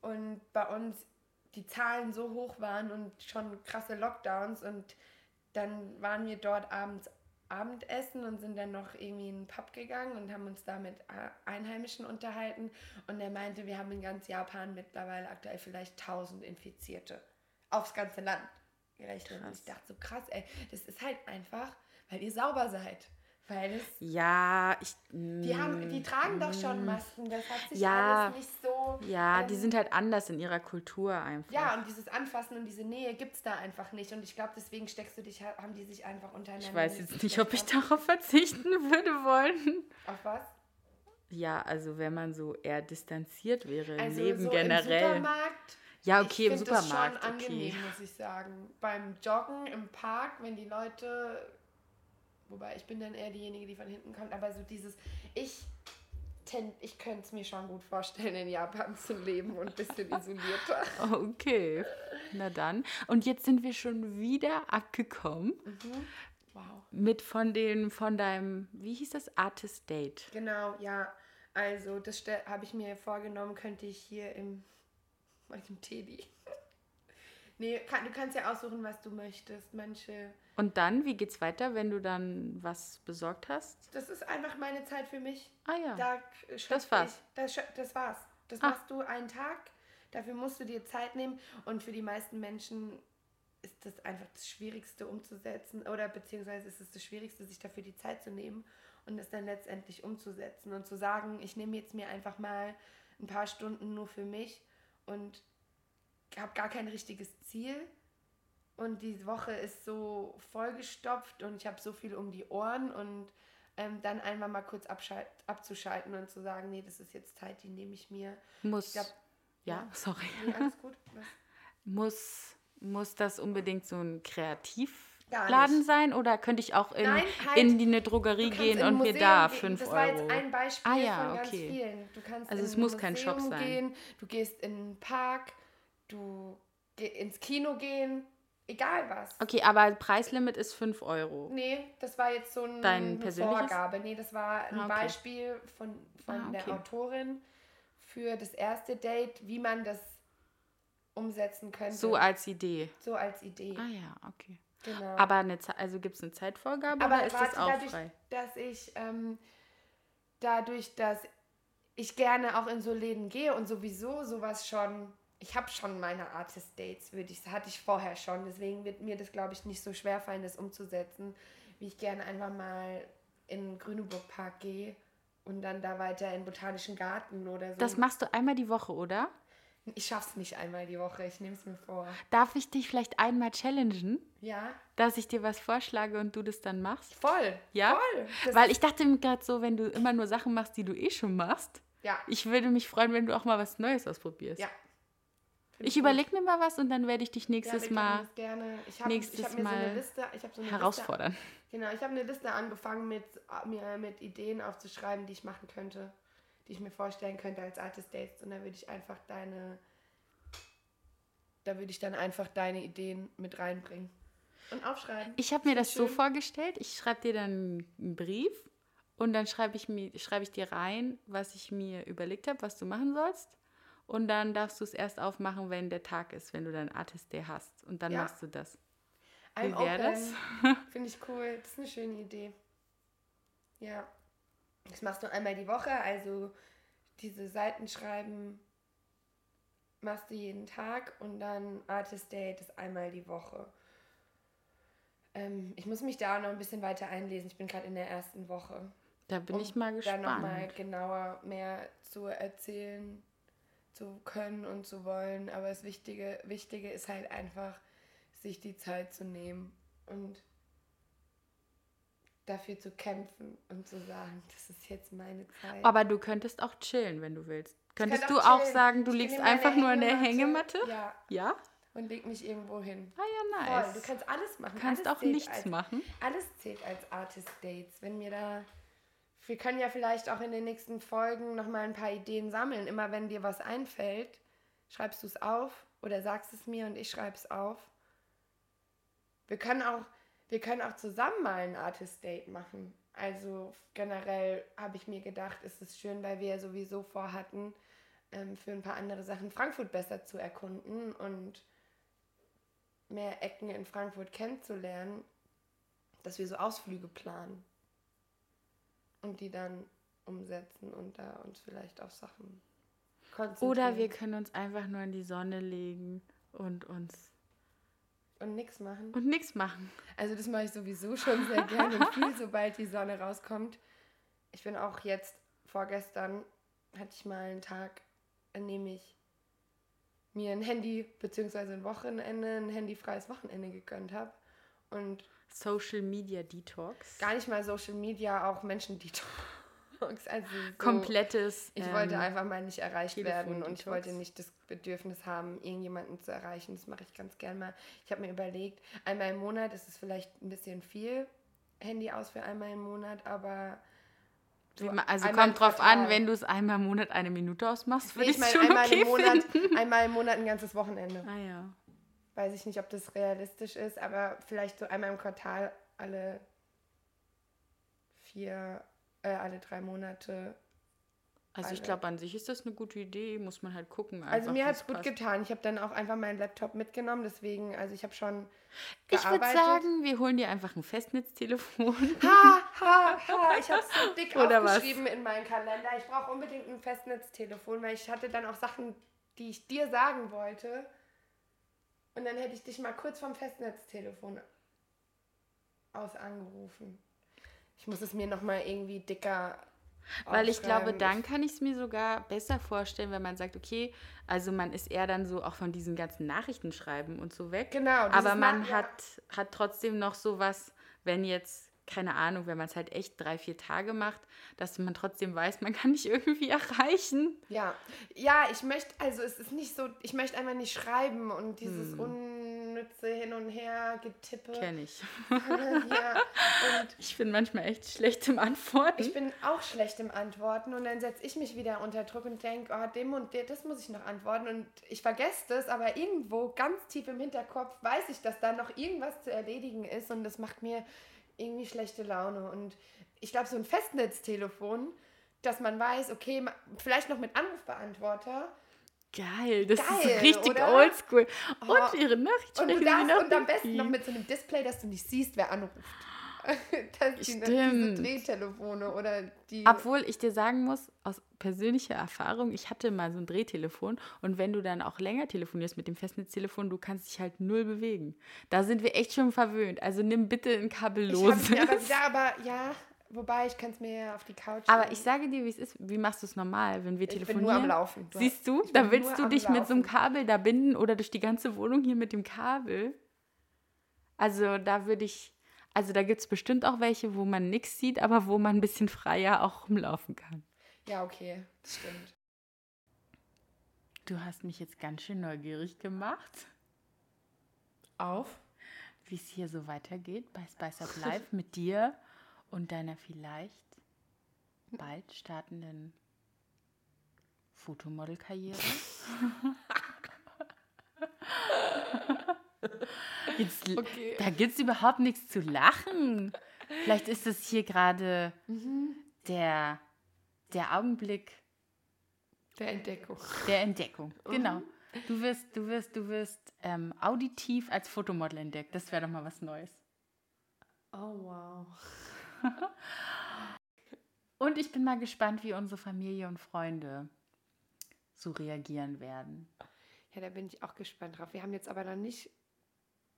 und bei uns die Zahlen so hoch waren und schon krasse Lockdowns und dann waren wir dort abends Abendessen und sind dann noch irgendwie in einen Pub gegangen und haben uns da mit äh, Einheimischen unterhalten und er meinte, wir haben in ganz Japan mittlerweile aktuell vielleicht 1000 Infizierte aufs ganze Land gerechnet. Und ich dachte so krass, ey, das ist halt einfach, weil ihr sauber seid. Weil es Ja, ich. die, haben, die tragen doch schon Masken, das hat sich Mm. Ja. alles nicht so. Ja, die ähm, sind halt anders in ihrer Kultur einfach. Ja, und dieses Anfassen und diese Nähe gibt es da einfach nicht. Und ich glaube, deswegen steckst du dich, haben die sich einfach untereinander. Ich weiß jetzt nicht, ob ich darauf verzichten würde wollen. Auf was? Ja, also wenn man so eher distanziert wäre im Also Leben so generell. Im Supermarkt. ja, okay, ich im find das Supermarkt. schon angenehm, okay. muss ich sagen. Beim Joggen im Park, wenn die Leute. Wobei ich bin dann eher diejenige, die von hinten kommt. Aber so dieses. Ich. ten- Ich könnte es mir schon gut vorstellen, in Japan zu leben und ein bisschen isolierter. [laughs] Okay, na dann. Und jetzt sind wir schon wieder abgekommen Wow. mit von den, von deinem, wie hieß das, Artist Date. Genau, ja. Also, das habe ich mir vorgenommen, könnte ich hier im, [laughs] im Teddy. [laughs] nee, kann, du kannst ja aussuchen, was du möchtest. Manche. Und dann, wie geht's weiter, wenn du dann was besorgt hast? Das ist einfach meine Zeit für mich. Ah ja. Da Das war's. Ich, das, das war's. Das Ah. machst du einen Tag. Dafür musst du dir Zeit nehmen. Und für die meisten Menschen ist das einfach das Schwierigste umzusetzen. Oder beziehungsweise ist es das Schwierigste, sich dafür die Zeit zu nehmen und es dann letztendlich umzusetzen. Und zu sagen, ich nehme jetzt mir einfach mal ein paar Stunden nur für mich und habe gar kein richtiges Ziel. Und die Woche ist so vollgestopft und ich habe so viel um die Ohren und ähm, dann einmal mal kurz abzuschalten und zu sagen, nee, das ist jetzt Zeit, die nehme ich mir. Muss, glaub- ja, ja. sorry. Nee, alles gut. Was? Muss, muss das unbedingt so ein Kreativladen sein oder könnte ich auch in, Nein, halt. in die eine Drogerie gehen und mir Museum da gehen. 5 Das war jetzt Euro? ein Beispiel Ah ja, von ganz okay. vielen. Du kannst Also es muss kein Shop Museum sein. Gehen, du gehst in einen Park, du geh ins Kino gehen, egal was. Okay, aber Preislimit ist 5 Euro. Nee, das war jetzt so ein, Dein eine? Vorgabe. Nee, das war ein Ah, okay. Beispiel von, von Ah, okay. der Autorin für das erste Date, wie man das umsetzen könnte. So als Idee. so als Idee. Ah ja, okay. Genau. Aber eine also gibt es eine Zeitvorgabe Aber oder ist das auch dadurch, frei? dass ich ähm, dadurch, dass ich gerne auch in so Läden gehe und sowieso sowas schon, ich habe schon meine Artist Dates, würde ich, hatte ich vorher schon, deswegen wird mir das, glaube ich, nicht so schwer fallen, das umzusetzen, wie ich gerne einfach mal in den Grüneburg Park gehe und dann da weiter in den Botanischen Garten oder so. Das machst du einmal die Woche, oder? ich schaff's nicht einmal die Woche, ich nehme es mir vor. Darf ich dich vielleicht einmal challengen, Ja, dass ich dir was vorschlage und du das dann machst? voll. Ja? Voll. Das Weil ich dachte mir gerade so, wenn du immer nur Sachen machst, die du eh schon machst, ja, ich würde mich freuen, wenn du auch mal was Neues ausprobierst. ja. Ich überlege mir mal was und dann werde ich dich Ja, nächstes können Mal gerne. Ich habe nächstes ich hab so Mal eine Liste, so eine herausfordern. Liste, genau, ich habe eine Liste angefangen mit mir mit Ideen aufzuschreiben, die ich machen könnte, die ich mir vorstellen könnte als Artist Dates und da würde ich einfach deine da würde ich dann einfach deine Ideen mit reinbringen und aufschreiben. Ich habe mir das so schön. vorgestellt, ich schreibe dir dann einen Brief und dann schreibe ich, mir- schreibe ich dir rein, was ich mir überlegt habe, was du machen sollst. Und dann darfst du es erst aufmachen, wenn der Tag ist, wenn du dein Artist Day hast. Und dann Ja. machst du das. Wie wär das? [laughs] [laughs] Finde ich cool. Das ist eine schöne Idee. Ja. Das machst du einmal die Woche, also diese Seiten schreiben machst du jeden Tag und dann Artist Date ist einmal die Woche. Ähm, ich muss mich da auch noch ein bisschen weiter einlesen. Ich bin gerade in der ersten Woche. Da bin um ich mal Da nochmal gespannt. genauer mehr zu erzählen zu können und zu wollen. Aber das Wichtige, Wichtige ist halt einfach, sich die Zeit zu nehmen und dafür zu kämpfen und zu sagen, das ist jetzt meine Zeit. Aber du könntest auch chillen, wenn du willst. Könntest du auch auch chillen. sagen, du Ich liegst einfach nur in der Hängematte? Ja, Ja? und leg mich irgendwo hin. Ah ja, Voll, nice. du kannst alles machen. Du kannst alles auch nichts als, machen. Alles zählt als Artist Dates. Wenn mir da. Wir können ja vielleicht auch in den nächsten Folgen nochmal ein paar Ideen sammeln. Immer wenn dir was einfällt, schreibst du es auf oder sagst es mir und ich schreibe es auf. Wir können auch, wir können auch zusammen mal ein Artist Date machen. Also generell habe ich mir gedacht, es ist schön, weil wir ja sowieso vorhatten, ähm, für ein paar andere Sachen Frankfurt besser zu erkunden und mehr Ecken in Frankfurt kennenzulernen, dass wir so Ausflüge planen und die dann umsetzen und da uns vielleicht auf Sachen konzentrieren. Oder wir können uns einfach nur in die Sonne legen und uns und nichts machen. und nichts machen. Also das mache ich sowieso schon sehr gerne und viel, [laughs] sobald die Sonne rauskommt. Ich bin auch jetzt, vorgestern hatte ich mal einen Tag, an dem ich mir ein Handy, beziehungsweise ein Wochenende, ein handyfreies Wochenende gegönnt habe. Und Social Media Detox. gar nicht mal Social Media, auch Menschen Detox. [laughs] Also so, Komplettes. Ich ähm, wollte einfach mal nicht erreicht werden und ich wollte nicht das Bedürfnis haben, irgendjemanden zu erreichen. Das mache ich ganz gern mal. Ich habe mir überlegt, einmal im Monat ist es vielleicht ein bisschen viel Handy aus für einmal im Monat, aber ma- Also kommt drauf an, Quartal. wenn du es einmal im Monat eine Minute ausmachst, würde Nee, ich ich es meine schon einmal okay im Monat, finden. einmal im Monat ein ganzes Wochenende. Ah ja. Weiß ich nicht, ob das realistisch ist, aber vielleicht so einmal im Quartal alle vier, äh, alle drei Monate Also ich glaube, an sich ist das eine gute Idee, muss man halt gucken. Also einfach, mir wie hat es gut passt. getan. Ich habe dann auch einfach meinen Laptop mitgenommen, deswegen, also ich habe schon Ich würde gearbeitet. sagen, wir holen dir einfach ein Festnetztelefon. Ha, ha, ha, ich habe es so dick [laughs] Oder was? aufgeschrieben in meinen Kalender. Ich brauche unbedingt ein Festnetztelefon, weil ich hatte dann auch Sachen, die ich dir sagen wollte. Und dann hätte ich dich mal kurz vom Festnetztelefon aus angerufen. Ich muss es mir nochmal irgendwie dicker Weil ich glaube, dann kann ich es mir sogar besser vorstellen, wenn man sagt, okay, also man ist eher dann so auch von diesen ganzen Nachrichtenschreiben und so weg. Genau, Aber man ja. hat, hat trotzdem noch sowas, wenn jetzt, keine Ahnung, wenn man es halt echt drei, vier Tage macht, dass man trotzdem weiß, man kann dich [laughs] irgendwie erreichen. Ja, ja, ich möchte, also es ist nicht so, ich möchte einfach nicht schreiben und dieses Hm. unnütze Hin und Her getippe. Kenn ich. [laughs] ja, Ich bin manchmal echt schlecht im Antworten. ich bin auch schlecht im Antworten und dann setze ich mich wieder unter Druck und denke, oh, dem und dem, das muss ich noch antworten und ich vergesse das, aber irgendwo ganz tief im Hinterkopf weiß ich, dass da noch irgendwas zu erledigen ist und das macht mir irgendwie schlechte Laune und ich glaube, so ein Festnetztelefon, dass man weiß, okay, vielleicht noch mit Anrufbeantworter, Geil, das Geil, ist richtig oldschool. Oh. Und ihre Nachricht Und, du [laughs] darfst, noch und am besten noch mit so einem Display, dass du nicht siehst, wer anruft. [laughs] das die, diese. Drehtelefone oder die. Obwohl ich dir sagen muss, aus persönlicher Erfahrung, ich hatte mal so ein Drehtelefon und wenn du dann auch länger telefonierst mit dem Festnetztelefon, du kannst dich halt null bewegen. Da sind wir echt schon verwöhnt. Also nimm bitte ein ich kabelloses. aber wieder, aber ja, wobei ich kann es mir ja auf die Couch. Aber ich sage dir, wie es ist. Wie machst du es normal, wenn wir Ich bin telefonieren? nur am Laufen. Du Siehst du, ich da bin willst du dich mit so einem. Kabel da binden oder durch die ganze Wohnung hier mit dem Kabel. Also da würde ich, also da gibt es bestimmt auch welche, wo man nichts sieht, aber wo man ein bisschen freier auch rumlaufen kann. Ja, okay, das stimmt. Du hast mich jetzt ganz schön neugierig gemacht, Auf? wie es hier so weitergeht bei Spice Up [laughs] Live mit dir und deiner vielleicht bald startenden Fotomodelkarriere. [laughs] [laughs] Jetzt, Okay. Da gibt es überhaupt nichts zu lachen. Vielleicht ist es hier gerade der, der Augenblick Der Entdeckung. der Entdeckung. Genau. Du wirst, du wirst, du wirst ähm, auditiv als Fotomodel entdeckt. Das wäre doch mal was Neues. Oh, wow. [laughs] Und ich bin mal gespannt, wie unsere Familie und Freunde so reagieren werden. Ja, da bin ich auch gespannt drauf. Wir haben jetzt aber noch nicht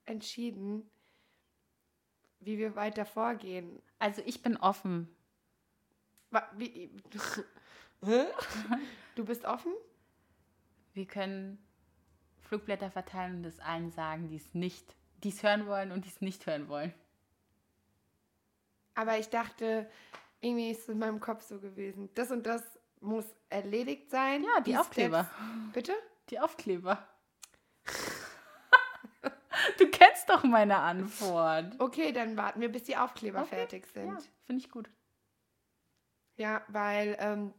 entschieden, wie wir weiter vorgehen. Also ich bin offen. Wie, [laughs] du bist offen? Wir können Flugblätter verteilen und es allen sagen, die es nicht, die es hören wollen und die es nicht hören wollen. Aber ich dachte, irgendwie ist es in meinem Kopf so gewesen. Das und das muss erledigt sein. Ja, die Aufkleber. Steps- Bitte? Die Aufkleber. Du kennst doch meine Antwort. Okay, dann warten wir, bis die Aufkleber Okay, fertig sind. Ja, finde ich gut. Ja, weil ähm,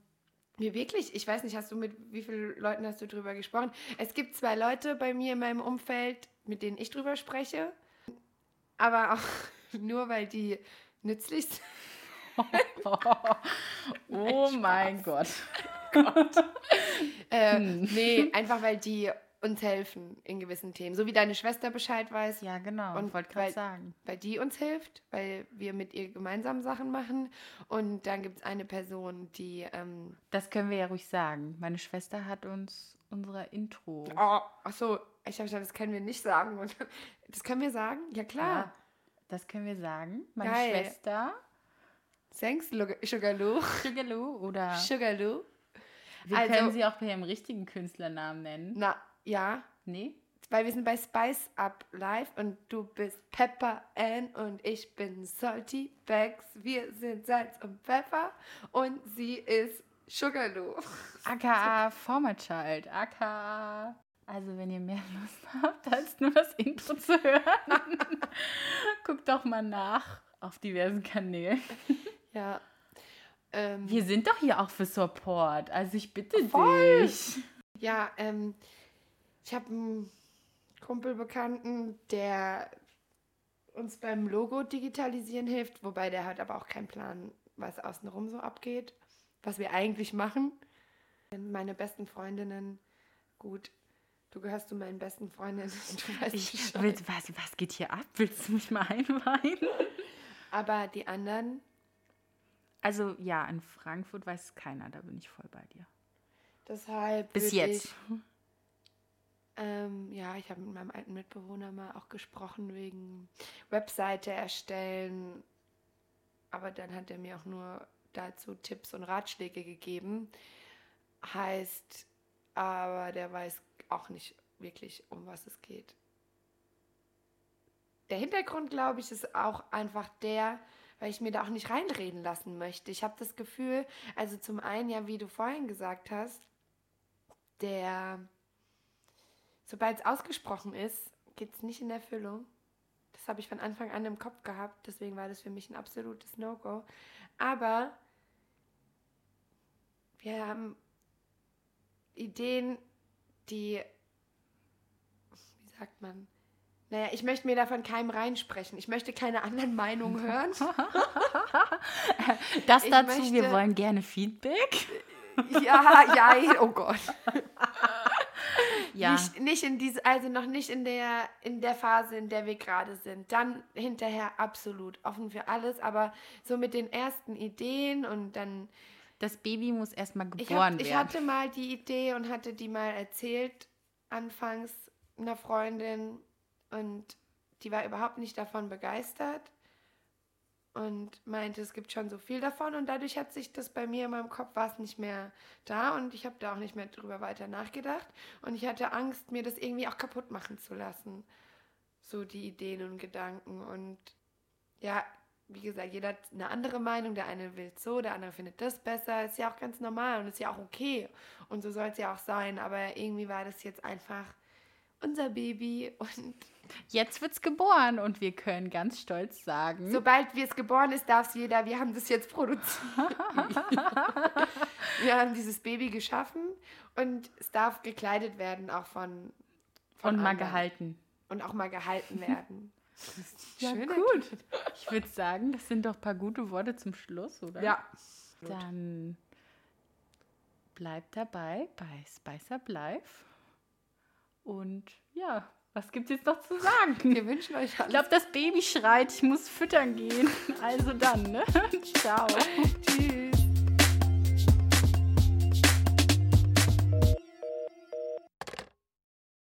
wir wirklich, ich weiß nicht, hast du mit wie vielen Leuten hast du drüber gesprochen? Es gibt zwei Leute bei mir in meinem Umfeld, mit denen ich drüber spreche, aber auch [laughs] nur, weil die nützlich sind. [laughs] oh mein Gott. [laughs] Äh, Hm. Nee, einfach weil die uns helfen in gewissen Themen. So wie deine Schwester Bescheid weiß, Ja, genau. Und wollte gerade sagen. weil die uns hilft, weil wir mit ihr gemeinsam Sachen machen. Und dann gibt es eine Person, die. Ähm, Das können wir ja ruhig sagen. Meine Schwester hat uns unsere Intro. oh, achso, ich habe das können wir nicht sagen. [laughs] Das können wir sagen? Ja, klar. Ja, das können wir sagen. Meine Geil. Schwester, Thanks, Sugarloo. Sugarloo oder Sugarloo. wir also- können sie auch bei ihrem richtigen Künstlernamen nennen. Na, ja. Nee? Weil wir sind bei Spice Up Live und du bist Pepper Ann und ich bin Salty Bags. Wir sind Salz und Pfeffer und sie ist Sugarloo. [laughs] AKA Former Child. AKA. Also, wenn ihr mehr Lust habt, als nur das Intro zu hören, [laughs] guckt doch mal nach auf diversen Kanälen. [laughs] Ja. Ähm, Wir sind doch hier auch für Support. Also, ich bitte Voll. dich. ja, ähm, ich habe einen Kumpelbekannten, der uns beim Logo digitalisieren hilft, wobei der hat aber auch keinen Plan, was außenrum so abgeht, was wir eigentlich machen. Meine besten Freundinnen, gut, du gehörst zu meinen besten Freundinnen, [laughs] du weißt Ich, willst, was, was geht hier ab? Willst du mich mal einweihen? Aber die anderen, Also, ja, in Frankfurt weiß keiner. Da bin ich voll bei dir. deshalb. Bis jetzt. Ich, ähm, ja, ich habe mit meinem alten Mitbewohner mal auch gesprochen wegen Webseite erstellen. Aber dann hat er mir auch nur dazu Tipps und Ratschläge gegeben. Heißt, aber der weiß auch nicht wirklich, um was es geht. Der Hintergrund, glaube ich, ist auch einfach der, weil ich mir da auch nicht reinreden lassen möchte. Ich habe das Gefühl, also zum einen ja, wie du vorhin gesagt hast, der, sobald es ausgesprochen ist, geht es nicht in Erfüllung. Das habe ich von Anfang an im Kopf gehabt, deswegen war das für mich ein absolutes No-Go. Aber wir haben Ideen, die, wie sagt man, naja, ich möchte mir davon keinem reinsprechen. Ich möchte keine anderen Meinungen hören. [laughs] Das dazu, wir möchte- wollen gerne Feedback. ja, ja, oh Gott. [laughs] Ja, Nicht, nicht in diese, also noch nicht in der, in der Phase, in der wir gerade sind. Dann hinterher absolut offen für alles, aber so mit den ersten Ideen und dann. das Baby muss erstmal Ich, geboren hab, ich werden. hatte mal die Idee und hatte die mal erzählt, anfangs einer Freundin und die war überhaupt nicht davon begeistert und meinte, es gibt schon so viel davon und dadurch hat sich das bei mir in meinem Kopf war es nicht mehr da und ich habe da auch nicht mehr drüber weiter nachgedacht und ich hatte Angst, mir das irgendwie auch kaputt machen zu lassen. So die Ideen und Gedanken und ja, wie gesagt, jeder hat eine andere Meinung. Der eine will so, der andere findet das besser. Ist ja auch ganz normal und ist ja auch okay. Und so soll es ja auch sein. Aber irgendwie war das jetzt einfach unser Baby. [laughs] Und Jetzt wird's geboren und wir können ganz stolz sagen, sobald wir es geboren ist, darf es jeder. Wir haben das jetzt produziert. [laughs] wir haben dieses Baby geschaffen und es darf gekleidet werden, auch von. von und mal anderen. gehalten. Und auch mal gehalten werden. [laughs] Ja, Schön gut. Ich würde sagen, das sind doch ein paar gute Worte zum Schluss, oder? Ja. Dann bleibt dabei bei Spice Up Live. Und ja, was gibt's jetzt noch zu sagen? Wir wünschen euch Ich alles. glaube, das Baby schreit, ich muss füttern gehen. Also dann, ne? [laughs] Ciao. Tschüss.